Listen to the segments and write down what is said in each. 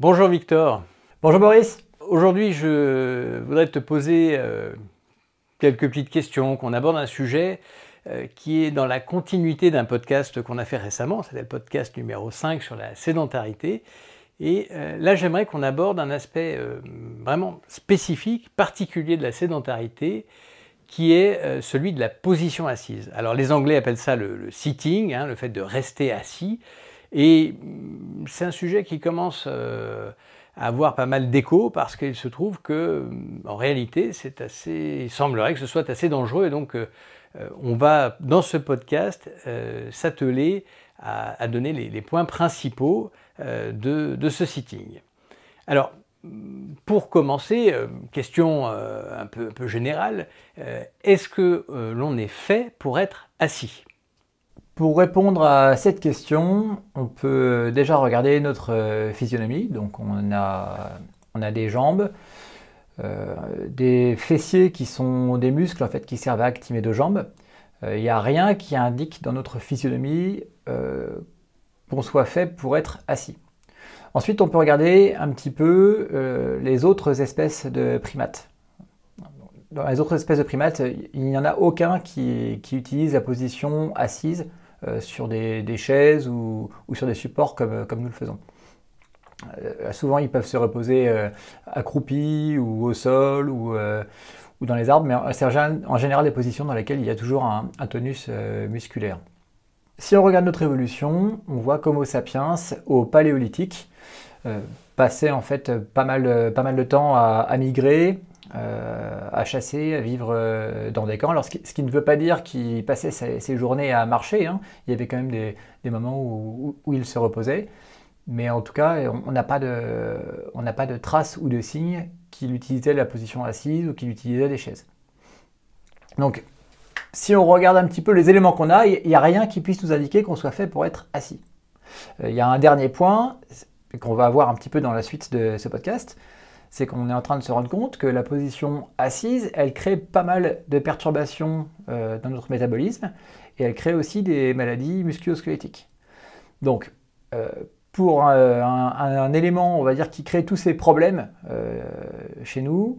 Bonjour Victor. Bonjour Boris. Aujourd'hui, je voudrais te poser euh, quelques petites questions, qu'on aborde un sujet euh, qui est dans la continuité d'un podcast qu'on a fait récemment, c'était le podcast numéro 5 sur la sédentarité. Et euh, là, j'aimerais qu'on aborde un aspect vraiment spécifique, particulier de la sédentarité, qui est celui de la position assise. Alors les Anglais appellent ça le, sitting, hein, le fait de rester assis. Et mm, c'est un sujet qui commence euh, à avoir pas mal d'écho parce qu'il se trouve que, mm, en réalité, c'est assez, il semblerait que ce soit assez dangereux. Et donc, euh, euh, on va, dans ce podcast, s'atteler à, donner les, points principaux de, ce sitting. Alors, mm, pour commencer, question un peu, un, peu, générale, est-ce que l'on est fait pour être assis? Pour répondre à cette question, on peut déjà regarder notre euh, physionomie. Donc on a, on a des jambes, euh, des fessiers qui sont des muscles en fait qui servent à activer deux jambes. Euh, il n'y a rien qui indique dans notre physionomie qu'on soit fait pour être assis. Ensuite, on peut regarder un petit peu les autres espèces de primates. Dans les autres espèces de primates, il n'y en a aucun qui, utilise la position assise sur des, chaises ou, sur des supports comme, comme nous le faisons. Euh, souvent, ils peuvent se reposer euh, accroupis ou au sol ou, ou dans les arbres, mais c'est en général des positions dans lesquelles il y a toujours un, tonus musculaire. Si on regarde notre évolution, on voit qu'Homo sapiens, au paléolithique, passait en fait pas mal, pas mal de temps à migrer, euh, à chasser, à vivre euh, dans des camps. Alors, ce qui, ne veut pas dire qu'il passait ses, journées à marcher. Hein. Il y avait quand même des, moments où, il se reposait. Mais en tout cas, on n'a pas, de, traces ou de signes qu'il utilisait la position assise ou qu'il utilisait des chaises. Donc, si on regarde un petit peu les éléments qu'on a, il n'y a rien qui puisse nous indiquer qu'on soit fait pour être assis. Euh, il y a un dernier point qu'on va voir un petit peu dans la suite de ce podcast, c'est qu'on est en train de se rendre compte que la position assise, elle crée pas mal de perturbations euh, dans notre métabolisme et elle crée aussi des maladies musculo-squelettiques. Donc, euh, pour un, élément, on va dire, qui crée tous ces problèmes euh, chez nous,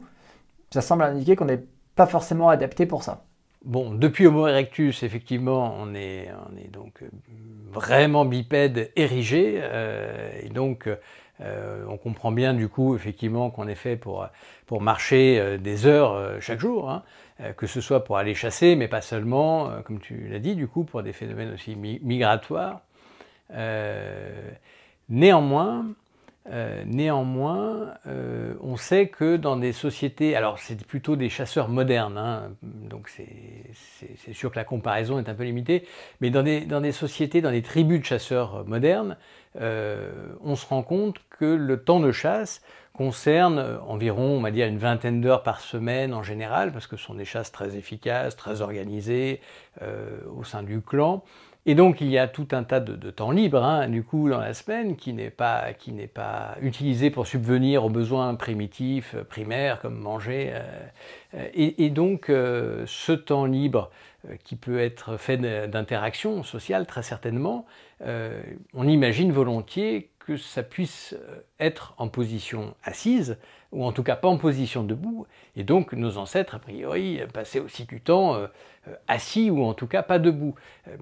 ça semble indiquer qu'on n'est pas forcément adapté pour ça. Bon, depuis Homo erectus, effectivement, on est, on est donc vraiment bipède érigé, et donc euh, on comprend bien du coup effectivement qu'on est fait pour, pour marcher euh, des heures euh, chaque jour, hein, que ce soit pour aller chasser, mais pas seulement, comme tu l'as dit, du coup pour des phénomènes aussi migratoires. néanmoins, néanmoins, on sait que dans des sociétés, alors c'est plutôt des chasseurs modernes, hein, donc c'est sûr que la comparaison est un peu limitée, mais dans des, sociétés, dans des tribus de chasseurs modernes, euh, on se rend compte que le temps de chasse concerne environ, on va dire, une vingtaine d'heures par semaine en général, parce que ce sont des chasses très efficaces, très organisées euh, au sein du clan. Et donc il y a tout un tas de, temps libre, hein, du coup, dans la semaine, qui n'est pas, pas utilisé pour subvenir aux besoins primitifs, primaires, comme manger. Euh, et, donc ce temps libre, qui peut être fait d'interaction sociale, très certainement, euh, on imagine volontiers que ça puisse euh, être en position assise, ou en tout cas pas en position debout, et donc nos ancêtres, a priori, passaient aussi du temps euh, assis, ou en tout cas pas debout.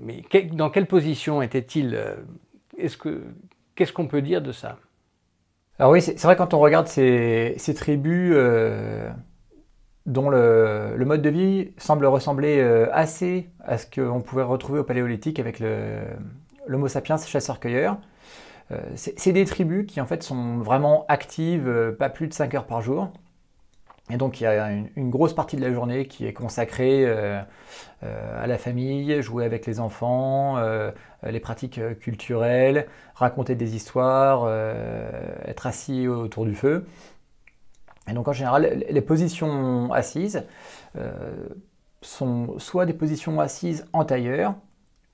Mais dans quelle position était-il Qu'est-ce qu'on peut dire de ça? Alors oui, c'est vrai quand on regarde ces, tribus dont le, mode de vie semble ressembler assez à ce qu'on pouvait retrouver au paléolithique avec l'Homo sapiens chasseur-cueilleur. Euh, c'est des tribus qui en fait sont vraiment actives, euh, pas plus de 5 heures par jour. Et donc il y a une, grosse partie de la journée qui est consacrée euh, à la famille, jouer avec les enfants, les pratiques culturelles, raconter des histoires, être assis autour du feu. Et donc en général, les positions assises sont soit des positions assises en tailleur,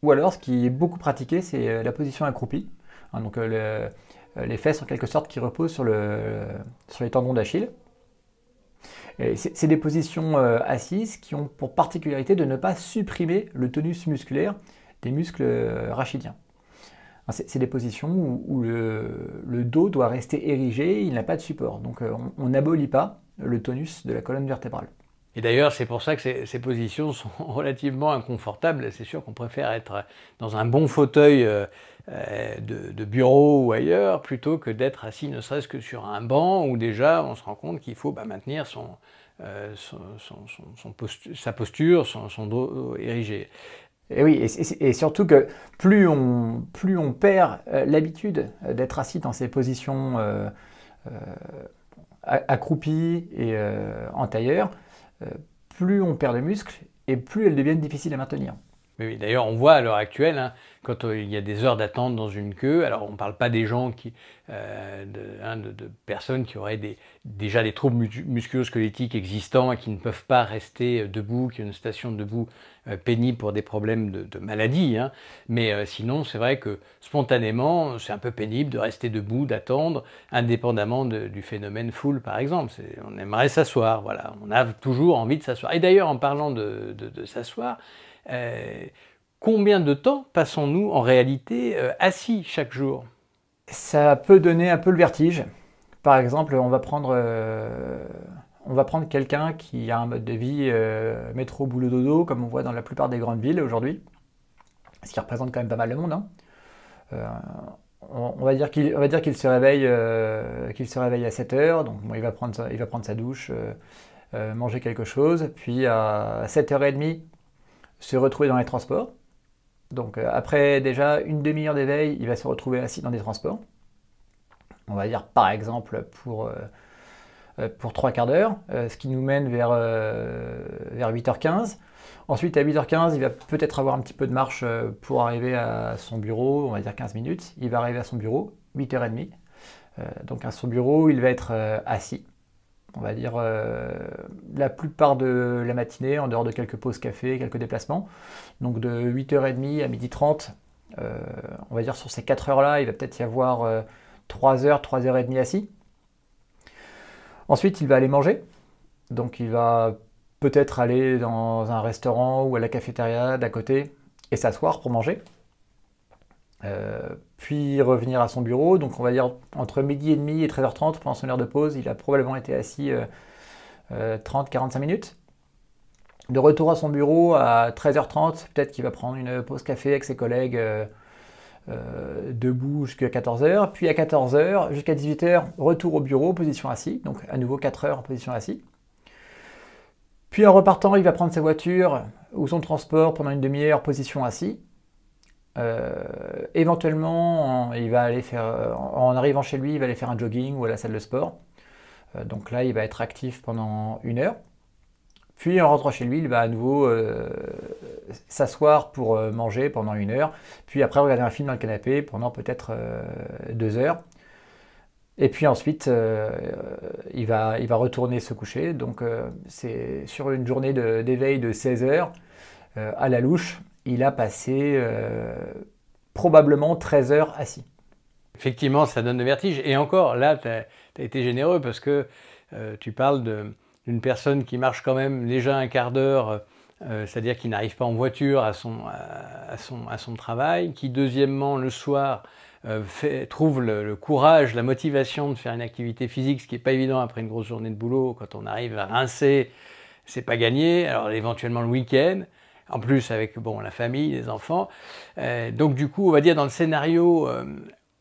ou alors, ce qui est beaucoup pratiqué, c'est la position accroupie. Hein, donc euh, euh, les fesses en quelque sorte qui reposent sur, les tendons d'Achille. C'est des positions assises qui ont pour particularité de ne pas supprimer le tonus musculaire des muscles rachidiens. C'est des positions où, le, dos doit rester érigé, il n'a pas de support. Donc on n'abolit pas le tonus de la colonne vertébrale. Et d'ailleurs, c'est pour ça que ces, positions sont relativement inconfortables. C'est sûr qu'on préfère être dans un bon fauteuil euh, euh, de, bureau ou ailleurs plutôt que d'être assis ne serait-ce que sur un banc où déjà on se rend compte qu'il faut bah, maintenir euh, sa posture, son, dos érigé. Et oui, et, surtout que plus on, perd l'habitude d'être assis dans ces positions accroupies et en tailleur, plus on perd de muscles et plus elles deviennent difficiles à maintenir. D'ailleurs, on voit à l'heure actuelle, hein, quand euh, il y a des heures d'attente dans une queue, alors on ne parle pas des gens qui, euh, hein, de, personnes qui auraient déjà des troubles musculo-squelettiques existants et qui ne peuvent pas rester debout, qui ont une station debout pénible pour des problèmes de, de maladie. Hein. Mais sinon, c'est vrai que spontanément, c'est un peu pénible de rester debout, d'attendre, indépendamment du phénomène foule, par exemple. On aimerait s'asseoir, voilà. On a toujours envie de s'asseoir. Et d'ailleurs, en parlant de, s'asseoir, euh, combien de temps passons-nous en réalité euh, assis chaque jour? Ça peut donner un peu le vertige. Par exemple, on va prendre, euh, on va prendre quelqu'un qui a un mode de vie métro, boulot, dodo, comme on voit dans la plupart des grandes villes aujourd'hui, ce qui représente quand même pas mal le monde. Hein. On, va dire qu'il se réveille qu'il se réveille à 7 heures, donc il va prendre sa, il va prendre sa douche, manger quelque chose, puis à 7h30 se retrouver dans les transports. Donc euh, après déjà une demi-heure d'éveil, il va se retrouver assis dans des transports. On va dire par exemple pour, euh, euh, 3 quarts d'heure, ce qui nous mène vers, vers 8h15. Ensuite à 8h15, il va peut-être avoir un petit peu de marche pour arriver à son bureau, on va dire 15 minutes. Il va arriver à son bureau, 8h30. donc à son bureau, il va être assis on va dire, euh, la plupart de la matinée, en dehors de quelques pauses café, quelques déplacements. Donc de 8h30 à 12h30, euh, on va dire sur ces 4 heures-là, il va peut-être y avoir 3 h 3h30 assis. Ensuite, il va aller manger. Donc il va peut-être aller dans un restaurant ou à la cafétéria d'à côté et s'asseoir pour manger. Euh, puis revenir à son bureau. Donc on va dire entre midi et demi et 13h30 pendant son heure de pause, il a probablement été assis 30-45 euh, euh, minutes. De retour à son bureau à 13h30, peut-être qu'il va prendre une pause café avec ses collègues debout jusqu'à 14h. Puis à 14h jusqu'à 18h, retour au bureau, position assis. Donc à nouveau 4 heures en position assis. Puis en repartant, il va prendre sa voiture ou son transport pendant une demi-heure, position assis. Euh, éventuellement, il va aller faire, en arrivant chez lui, il va aller faire un jogging ou à la salle de sport. Euh, donc là, il va être actif pendant une heure. Puis en rentrant chez lui, il va à nouveau euh, s'asseoir pour manger pendant une heure. Puis après, regarder un film dans le canapé pendant peut-être deux heures. Et puis ensuite, il, va, il va retourner se coucher. Donc c'est sur une journée d'éveil de, de 16 heures à la louche il a passé euh, probablement 13 heures assis. Effectivement, ça donne le vertige. Et encore, là, tu as, été généreux parce que euh, tu parles d'une personne qui marche quand même déjà un quart d'heure, euh, c'est-à-dire qui n'arrive pas en voiture à son, travail, qui deuxièmement, le soir, trouve le, le, courage, la motivation de faire une activité physique, ce qui n'est pas évident après une grosse journée de boulot. Quand on arrive à rincer, c'est pas gagné. Alors éventuellement le week-end en plus avec bon, la famille, les enfants. Euh, donc du coup, on va dire dans le scénario, euh,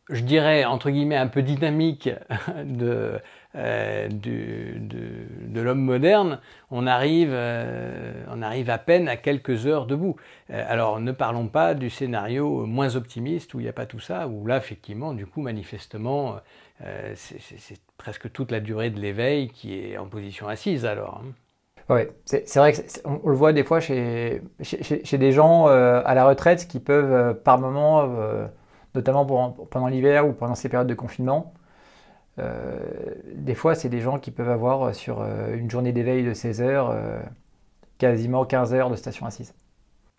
je dirais entre guillemets un peu dynamique de, euh, de, l'homme moderne, on arrive, on arrive à peine à quelques heures debout. alors ne parlons pas du scénario moins optimiste où il n'y a pas tout ça, où là effectivement, du coup, manifestement, c'est presque toute la durée de l'éveil qui est en position assise alors. Hein. Oui, c'est vrai qu'on on le voit des fois chez, des gens euh, à la retraite qui peuvent euh, par moment, euh, notamment pendant l'hiver ou pendant ces périodes de confinement, des fois c'est des gens qui peuvent avoir sur une journée d'éveil de 16 heures quasiment 15 heures de station assise.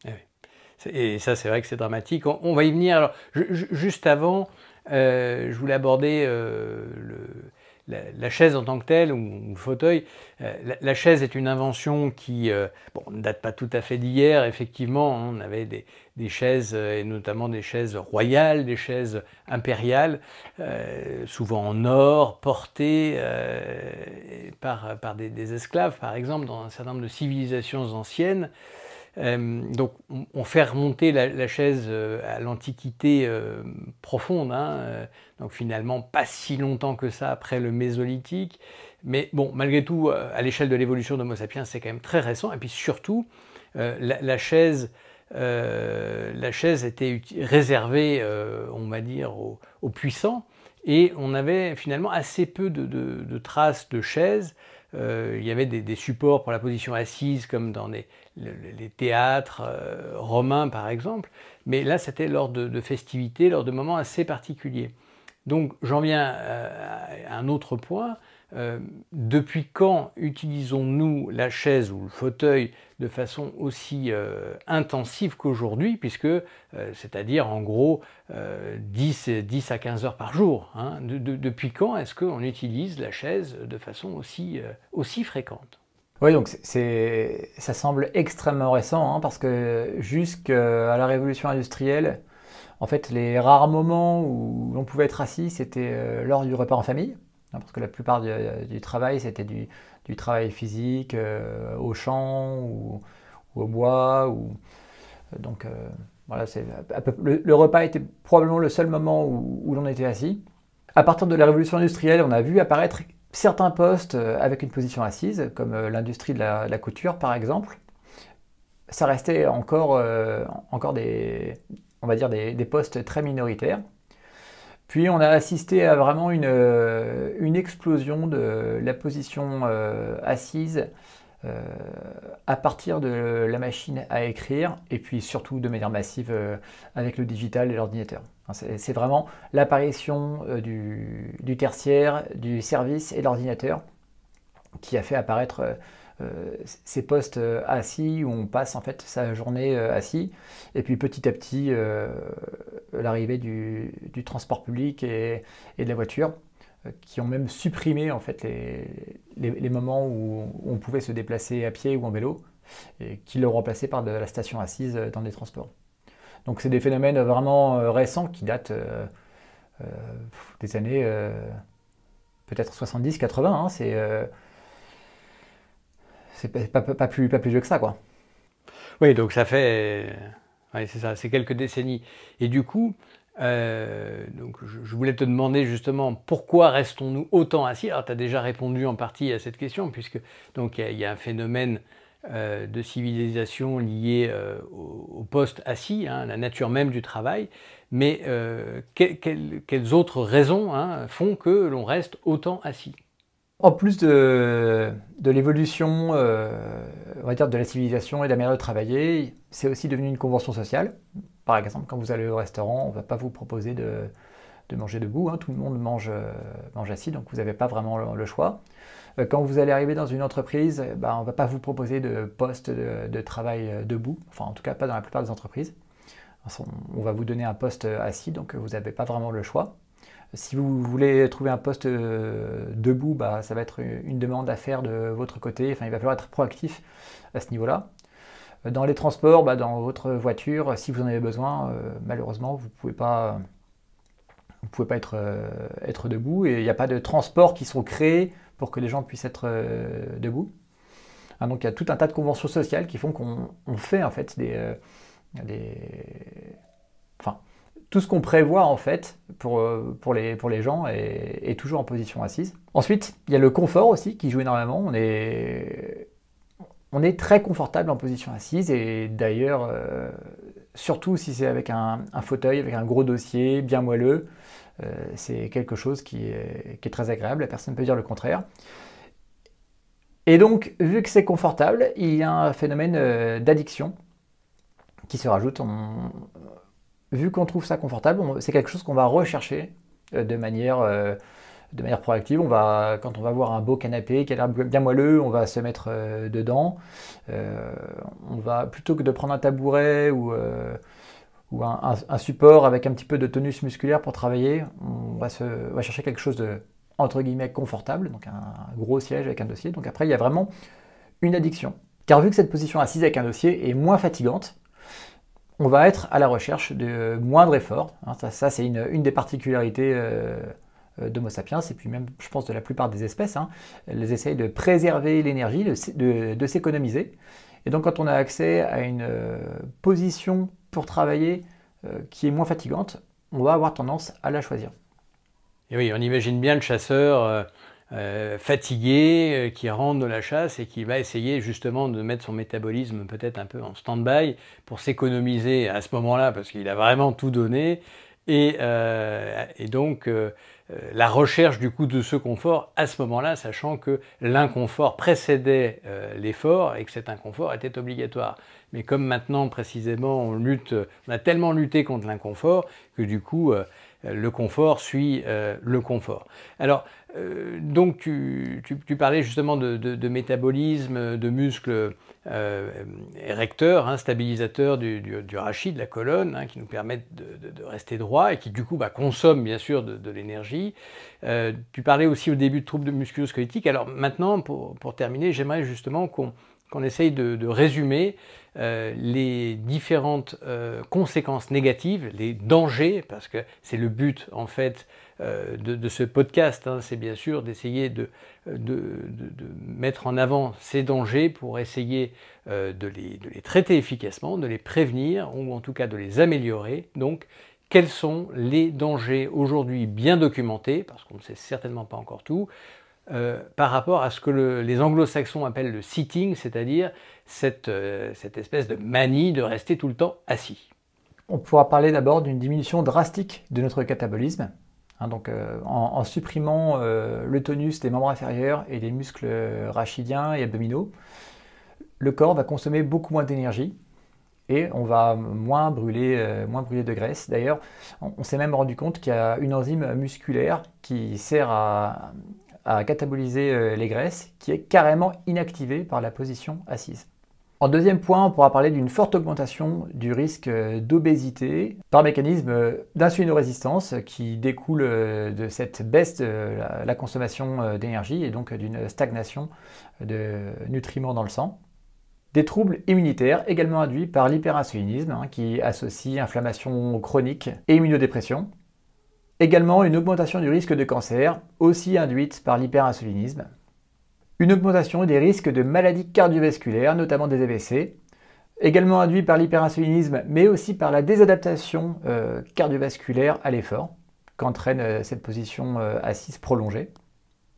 Eh Et ça c'est vrai que c'est dramatique. On, va y venir. Juste avant, je voulais aborder le la, chaise en tant que telle, ou, le fauteuil, la, chaise est une invention qui ne date pas tout à fait d'hier. Effectivement, on avait des, chaises, et notamment des chaises royales, des chaises impériales, souvent en or, portées par, par des, esclaves, par exemple, dans un certain nombre de civilisations anciennes. Euh, donc on, fait remonter la, chaise euh, à l'Antiquité euh, profonde, hein, donc finalement pas si longtemps que ça après le Mésolithique, mais bon, malgré tout, à l'échelle de l'évolution d'Homo sapiens, c'est quand même très récent, et puis surtout, la, chaise... la chaise était réservée, on va dire, aux, puissants, et on avait finalement assez peu de, traces de chaises. Il y avait des, supports pour la position assise, comme dans les, les théâtres euh, romains par exemple, mais là c'était lors de, festivités, lors de moments assez particuliers. Donc j'en viens euh, à un autre point. Euh, depuis quand utilisons-nous la chaise ou le fauteuil de façon aussi intensive qu'aujourd'hui, puisque c'est-à-dire en gros 10, 10, à 15 heures par jour. Hein. depuis quand est-ce qu'on utilise la chaise de façon aussi, fréquente? Oui, donc ça semble extrêmement récent, hein, parce que jusqu'à la révolution industrielle, en fait, les rares moments où l'on pouvait être assis, c'était euh, lors du repas en famille, parce que la plupart du, travail, c'était du, travail physique, euh, au champ ou, au bois. Ou, donc euh, voilà, c'est, le, repas était probablement le seul moment où, l'on était assis. À partir de la révolution industrielle, on a vu apparaître certains postes euh, avec une position assise, comme euh, l'industrie de, la, couture par exemple, ça restait encore, euh, encore des, on va dire des, postes très minoritaires. Puis on a assisté à vraiment une, une explosion de la position assise à partir de la machine à écrire et puis surtout de manière massive avec le digital et l'ordinateur. C'est vraiment l'apparition euh, du, tertiaire, du service et de l'ordinateur qui a fait apparaître euh, euh, ces postes assis où on passe en fait sa journée assis. Et puis petit à petit, l'arrivée du, transport public et, de la voiture qui ont même supprimé en fait les, moments où on pouvait se déplacer à pied ou en vélo et qui l'ont remplacé par de la station assise dans les transports. Donc c'est des phénomènes vraiment euh, récents qui datent euh, euh, des années peut-être 70-80. Hein, c'est c'est pas, plus, vieux que ça, quoi. Oui, donc ça fait, c'est ça, c'est quelques décennies. Et du coup, donc je, voulais te demander justement pourquoi restons-nous autant assis? Alors tu as déjà répondu en partie à cette question, puisque donc il y, a un phénomène euh, de civilisation liée euh, au, poste assis, hein, la nature même du travail, mais euh, quelles autres raisons hein, font que l'on reste autant assis? En plus de, l'évolution, dire de la civilisation et de la manière de travailler, c'est aussi devenu une convention sociale. Par exemple, quand vous allez au restaurant, on ne va pas vous proposer de, manger debout, hein. tout le monde mange, mange assis, donc vous n'avez pas vraiment le choix. Euh, quand vous allez arriver dans une entreprise, ben, on ne va pas vous proposer de poste de, travail euh, debout, enfin en tout cas pas dans la plupart des entreprises. On va vous donner un poste assis, donc vous n'avez pas vraiment le choix. Si vous voulez trouver un poste euh, debout, bah, ça va être une demande à faire de votre côté. Enfin, il va falloir être proactif à ce niveau-là. Dans les transports, bah, dans votre voiture, si vous en avez besoin, malheureusement, vous ne pouvez pas, vous pouvez pas être, être debout. Et il n'y a pas de transports qui sont créés pour que les gens puissent être euh, debout. Ah, donc il y a tout un tas de conventions sociales qui font qu'on fait en fait des, euh, des... Enfin, tout ce qu'on prévoit en fait pour, euh, les, gens est, toujours en position assise. Ensuite, il y a le confort aussi qui joue énormément. On est, très confortable en position assise et d'ailleurs, surtout si c'est avec un, fauteuil, avec un gros dossier bien moelleux, euh, c'est quelque chose qui est, très agréable, la personne peut dire le contraire. Et donc, vu que c'est confortable, il y a un phénomène euh, d'addiction qui se rajoute. Vu qu'on trouve ça confortable, c'est quelque chose qu'on va rechercher euh, de manière, de manière proactive. On va, quand on va voir un beau canapé qui a l'air bien moelleux, on va se mettre dedans. on va plutôt que de prendre un tabouret ou un, support avec un petit peu de tonus musculaire pour travailler, on va, chercher quelque chose de entre guillemets confortable, donc un gros siège avec un dossier. Donc après, il y a vraiment une addiction. Car vu que cette position assise avec un dossier est moins fatigante, on va être à la recherche de moindre effort. Hein, ça, c'est une, des particularités euh, d'Homo sapiens, et puis même, je pense, de la plupart des espèces. Hein. Elles essayent de préserver l'énergie, de, s'économiser. Et donc, quand on a accès à une euh, position pour travailler euh, qui est moins fatigante, on va avoir tendance à la choisir. Et oui, on imagine bien le chasseur euh, fatigué qui rentre de la chasse et qui va essayer justement de mettre son métabolisme peut-être un peu en stand-by pour s'économiser à ce moment-là parce qu'il a vraiment tout donné. Et, et donc, euh, la recherche du coup de ce confort à ce moment-là, sachant que l'inconfort précédait euh, l'effort et que cet inconfort était obligatoire. Mais comme maintenant précisément on lutte, on a tellement lutté contre l'inconfort que du coup euh, le confort suit le confort. Alors donc tu, parlais justement de, métabolisme, de muscles euh, érecteurs, hein, stabilisateurs du, rachis, de la colonne, hein, qui nous permettent de, rester droit et qui du coup bah, consomment bien sûr de, l'énergie. Euh, tu parlais aussi au début de troubles musculo-squelettiques. Alors maintenant, pour, terminer, j'aimerais justement qu'on essaye de, résumer euh, les différentes conséquences négatives, les dangers, parce que c'est le but en fait euh, de, ce podcast, hein, c'est bien sûr d'essayer de, mettre en avant ces dangers pour essayer euh, de, les, traiter efficacement, de les prévenir ou en tout cas de les améliorer. Donc, quels sont les dangers aujourd'hui bien documentés, parce qu'on ne sait certainement pas encore tout, euh, par rapport à ce que les anglo-saxons appellent le sitting, c'est-à-dire cette espèce de manie de rester tout le temps assis. On pourra parler d'abord d'une diminution drastique de notre catabolisme, Hein, donc, euh, en, supprimant euh, le tonus des membres inférieurs et des muscles rachidiens et abdominaux, le corps va consommer beaucoup moins d'énergie et on va moins brûler, euh, moins brûler de graisse. D'ailleurs, on, s'est même rendu compte qu'il y a une enzyme musculaire qui sert à, à cataboliser les graisses qui est carrément inactivée par la position assise. En deuxième point, on pourra parler d'une forte augmentation du risque d'obésité par mécanisme d'insulinorésistance qui découle de cette baisse de la consommation d'énergie et donc d'une stagnation de nutriments dans le sang. Des troubles immunitaires également induits par l'hyperinsulinisme hein, qui associe inflammation chronique et immunodépression. Également une augmentation du risque de cancer aussi induite par l'hyperinsulinisme une augmentation des risques de maladies cardiovasculaires, notamment des AVC, également induit par l'hyperinsulinisme, mais aussi par la désadaptation euh, cardiovasculaire à l'effort, qu'entraîne euh, cette position euh, assise prolongée.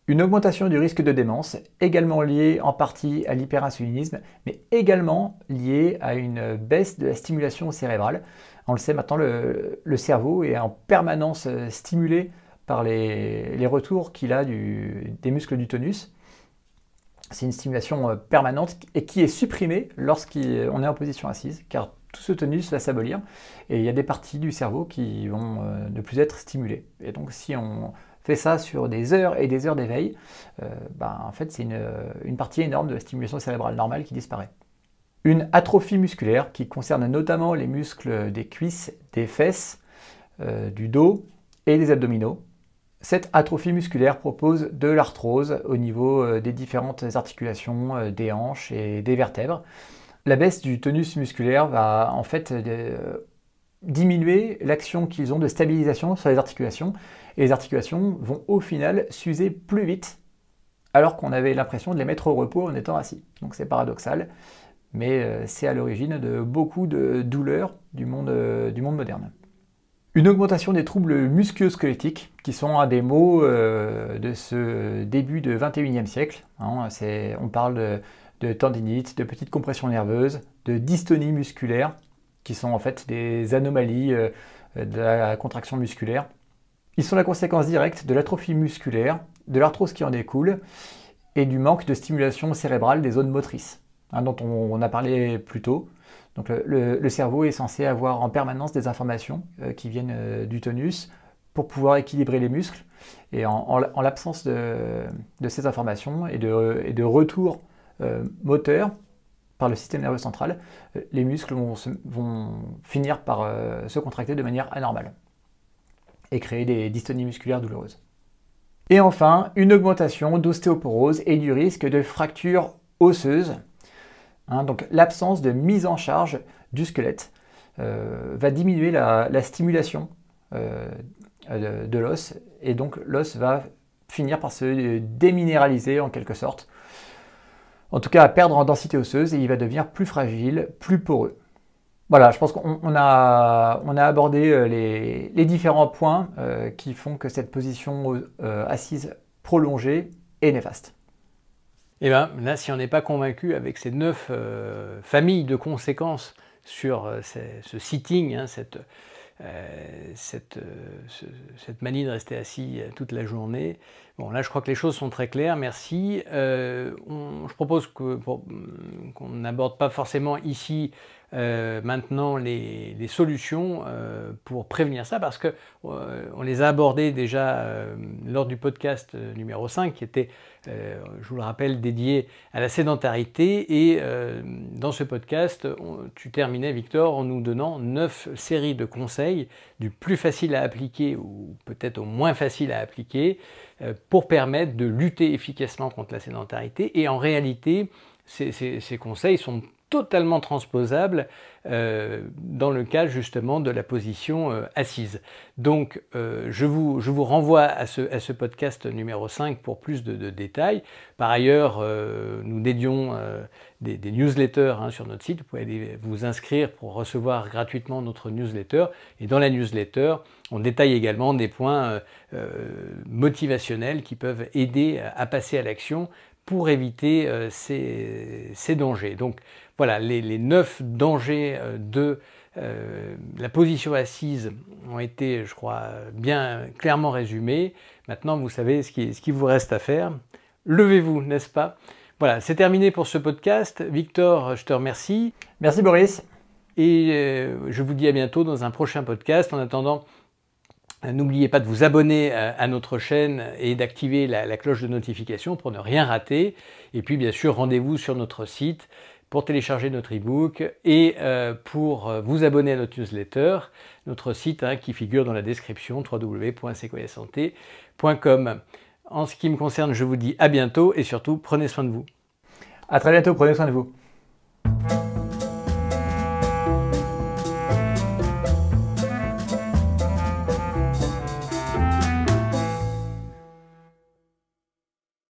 Une augmentation du risque de démence, également liée en partie à l'hyperinsulinisme, mais également liée à une baisse de la stimulation cérébrale. On le sait maintenant, le, cerveau est en permanence stimulé par les, retours qu'il a des muscles du tonus c'est une stimulation euh, permanente et qui est supprimée lorsqu'on est en position assise, car tout ce tonus va s'abolir et il y a des parties du cerveau qui vont euh, ne plus être stimulées. Et donc si on fait ça sur des heures et des heures d'éveil, euh, ben, en fait c'est une, partie énorme de la stimulation cérébrale normale qui disparaît. Une atrophie musculaire qui concerne notamment les muscles des cuisses, des fesses, du dos et des abdominaux. Cette atrophie musculaire propose de l'arthrose au niveau euh, des différentes articulations euh, des hanches et des vertèbres. La baisse du tonus musculaire va en fait euh, diminuer l'action qu'ils ont de stabilisation sur les articulations et les articulations vont au final s'user plus vite alors qu'on avait l'impression de les mettre au repos en étant assis. Donc c'est paradoxal, mais c'est à l'origine de beaucoup de douleurs du monde, du monde moderne. Une augmentation des troubles musculo-squelettiques, qui sont un des mots euh, de ce début de 21e siècle. Hein. on parle de, tendinite, de petites compressions nerveuses, de dystonie musculaire, qui sont en fait des anomalies euh, de la contraction musculaire. Ils sont la conséquence directe de l'atrophie musculaire, de l'arthrose qui en découle, et du manque de stimulation cérébrale des zones motrices, hein, dont on a parlé plus tôt. Donc le, cerveau est censé avoir en permanence des informations euh, qui viennent euh, du tonus pour pouvoir équilibrer les muscles. Et en, l'absence de, ces informations et de, retour euh, moteur par le système nerveux central, les muscles vont, finir par se contracter de manière anormale et créer des dystonies musculaires douloureuses. Et enfin, une augmentation d'ostéoporose et du risque de fracture osseuse. Hein, donc l'absence de mise en charge du squelette euh, va diminuer la, stimulation euh, de, l'os et donc l'os va finir par se déminéraliser en quelque sorte. En tout cas, à perdre en densité osseuse et il va devenir plus fragile, plus poreux. Voilà, je pense qu'on a, abordé euh, les, différents points qui font que cette position assise prolongée est néfaste. Et eh bien là, si on n'est pas convaincu avec ces neuf familles de conséquences sur euh, ce, sitting, hein, cette, euh, cette, euh, cette, manie de rester assis toute la journée. Bon, là, je crois que les choses sont très claires. Merci. je propose qu'on n'aborde pas forcément ici euh, maintenant les, solutions euh, pour prévenir ça parce que euh, on les a abordées déjà lors du podcast numéro 5 qui était, je vous le rappelle, dédié à la sédentarité. Et dans ce podcast, tu terminais Victor en nous donnant 9 séries de conseils du plus facile à appliquer ou peut-être au moins facile à appliquer pour permettre de lutter efficacement contre la sédentarité. Et en réalité ces, ces conseils sont totalement transposable euh, dans le cas justement de la position euh, assise. Donc euh, je, vous, je, vous, renvoie à ce, à ce, podcast numéro 5 pour plus de, détails. Par ailleurs, nous dédions des, newsletters hein, sur notre site. Vous pouvez aller vous inscrire pour recevoir gratuitement notre newsletter. Et dans la newsletter, on détaille également des points motivationnels qui peuvent aider à passer à l'action pour éviter ces, ces dangers. Donc voilà, les, neuf dangers euh, de euh, la position assise ont été, je crois, bien clairement résumés. Maintenant, vous savez ce qui, ce qui vous reste à faire. Levez-vous, n'est-ce pas? Voilà, c'est terminé pour ce podcast. Victor, je te remercie. Merci Boris. Et euh, je vous dis à bientôt dans un prochain podcast. En attendant, N'oubliez pas de vous abonner à notre chaîne et d'activer la, la, cloche de notification pour ne rien rater. Et puis bien sûr, rendez-vous sur notre site pour télécharger notre e-book et euh, pour euh, vous abonner à notre newsletter, notre site hein, qui figure dans la description www.sequoiasanté.com. En ce qui me concerne, je vous dis à bientôt et surtout prenez soin de vous. À très bientôt, prenez soin de vous.